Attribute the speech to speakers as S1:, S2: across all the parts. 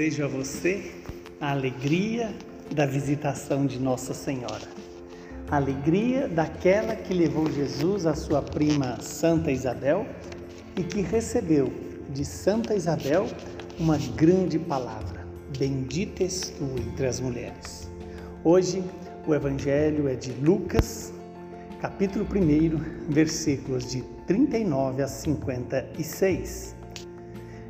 S1: desejo a você a alegria da visitação de Nossa Senhora. A alegria daquela que levou Jesus à sua prima Santa Isabel e que recebeu de Santa Isabel uma grande palavra: Bendita és tu entre as mulheres. Hoje o Evangelho é de Lucas, capítulo 1, versículos de 39 a 56.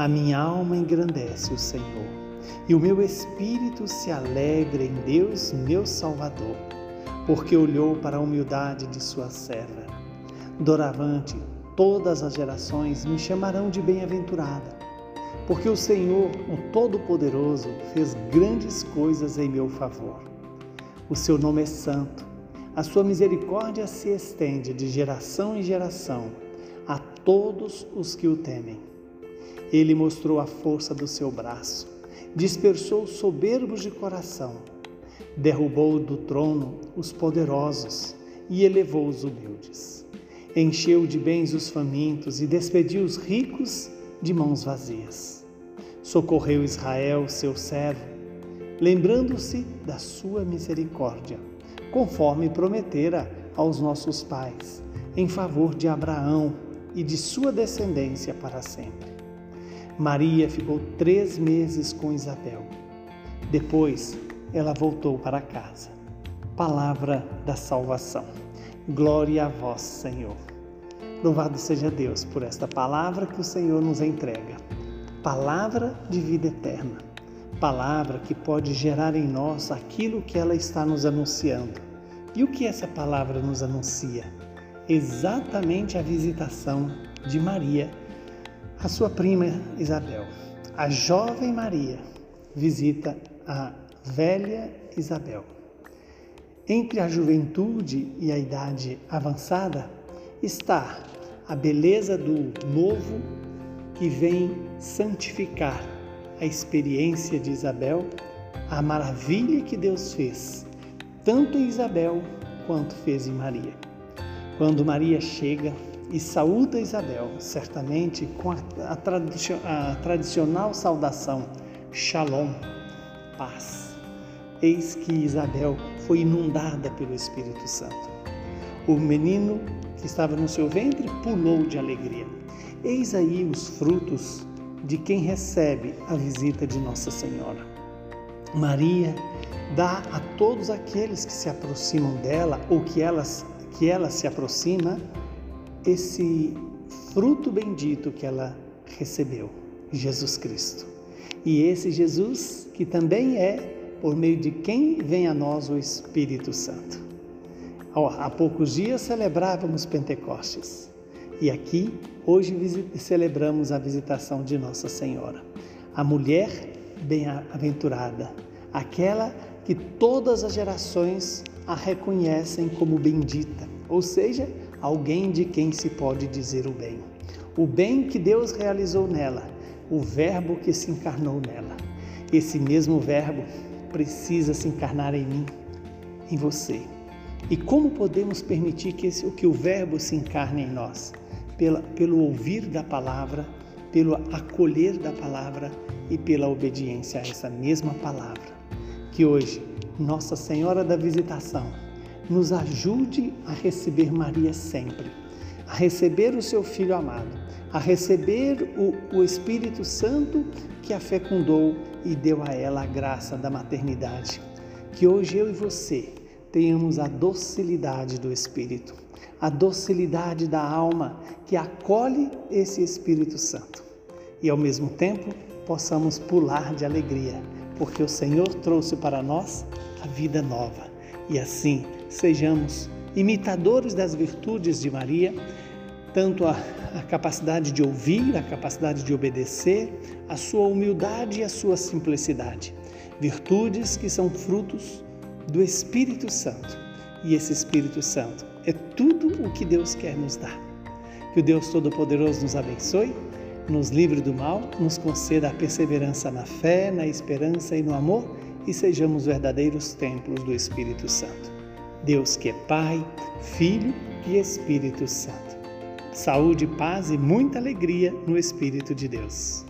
S1: a minha alma engrandece o Senhor, e o meu espírito se alegra em Deus, meu Salvador, porque olhou para a humildade de sua serva. Doravante, todas as gerações me chamarão de bem-aventurada, porque o Senhor, o Todo-Poderoso, fez grandes coisas em meu favor. O seu nome é santo, a sua misericórdia se estende de geração em geração a todos os que o temem. Ele mostrou a força do seu braço, dispersou os soberbos de coração, derrubou do trono os poderosos e elevou os humildes. Encheu de bens os famintos e despediu os ricos de mãos vazias. Socorreu Israel, seu servo, lembrando-se da sua misericórdia, conforme prometera aos nossos pais, em favor de Abraão e de sua descendência para sempre. Maria ficou três meses com Isabel. Depois, ela voltou para casa. Palavra da salvação. Glória a vós, Senhor. Louvado seja Deus por esta palavra que o Senhor nos entrega. Palavra de vida eterna. Palavra que pode gerar em nós aquilo que ela está nos anunciando. E o que essa palavra nos anuncia? Exatamente a visitação de Maria a sua prima Isabel. A jovem Maria visita a velha Isabel. Entre a juventude e a idade avançada está a beleza do novo que vem santificar a experiência de Isabel, a maravilha que Deus fez, tanto em Isabel quanto fez em Maria. Quando Maria chega e saúda Isabel, certamente com a, a, a tradicional saudação Shalom, paz. Eis que Isabel foi inundada pelo Espírito Santo. O menino que estava no seu ventre pulou de alegria. Eis aí os frutos de quem recebe a visita de Nossa Senhora. Maria dá a todos aqueles que se aproximam dela ou que, elas, que ela se aproxima esse fruto bendito que ela recebeu, Jesus Cristo. E esse Jesus que também é por meio de quem vem a nós o Espírito Santo. Há poucos dias celebrávamos Pentecostes e aqui hoje celebramos a visitação de Nossa Senhora, a mulher bem-aventurada, aquela que todas as gerações a reconhecem como bendita, ou seja, alguém de quem se pode dizer o bem. O bem que Deus realizou nela, o Verbo que se encarnou nela. Esse mesmo Verbo precisa se encarnar em mim, em você. E como podemos permitir que, esse, que o Verbo se encarne em nós? Pela, pelo ouvir da palavra, pelo acolher da palavra e pela obediência a essa mesma palavra. Que hoje, Nossa Senhora da Visitação, nos ajude a receber Maria sempre, a receber o seu Filho amado, a receber o, o Espírito Santo que a fecundou e deu a ela a graça da maternidade. Que hoje eu e você tenhamos a docilidade do Espírito, a docilidade da alma que acolhe esse Espírito Santo. E ao mesmo tempo possamos pular de alegria, porque o Senhor trouxe para nós a vida nova. E assim sejamos imitadores das virtudes de Maria, tanto a, a, capacidade de ouvir, a capacidade de obedecer, a sua humildade e a sua simplicidade. Virtudes que são frutos do Espírito Santo. E esse Espírito Santo é tudo o que Deus quer nos dar. Que o Deus Todo-Poderoso nos abençoe, nos livre do mal, nos conceda a perseverança na fé, na esperança e no amor e sejamos verdadeiros templos do Espírito Santo. Deus que é Pai, Filho e Espírito Santo. Saúde, paz e muita alegria no Espírito de Deus.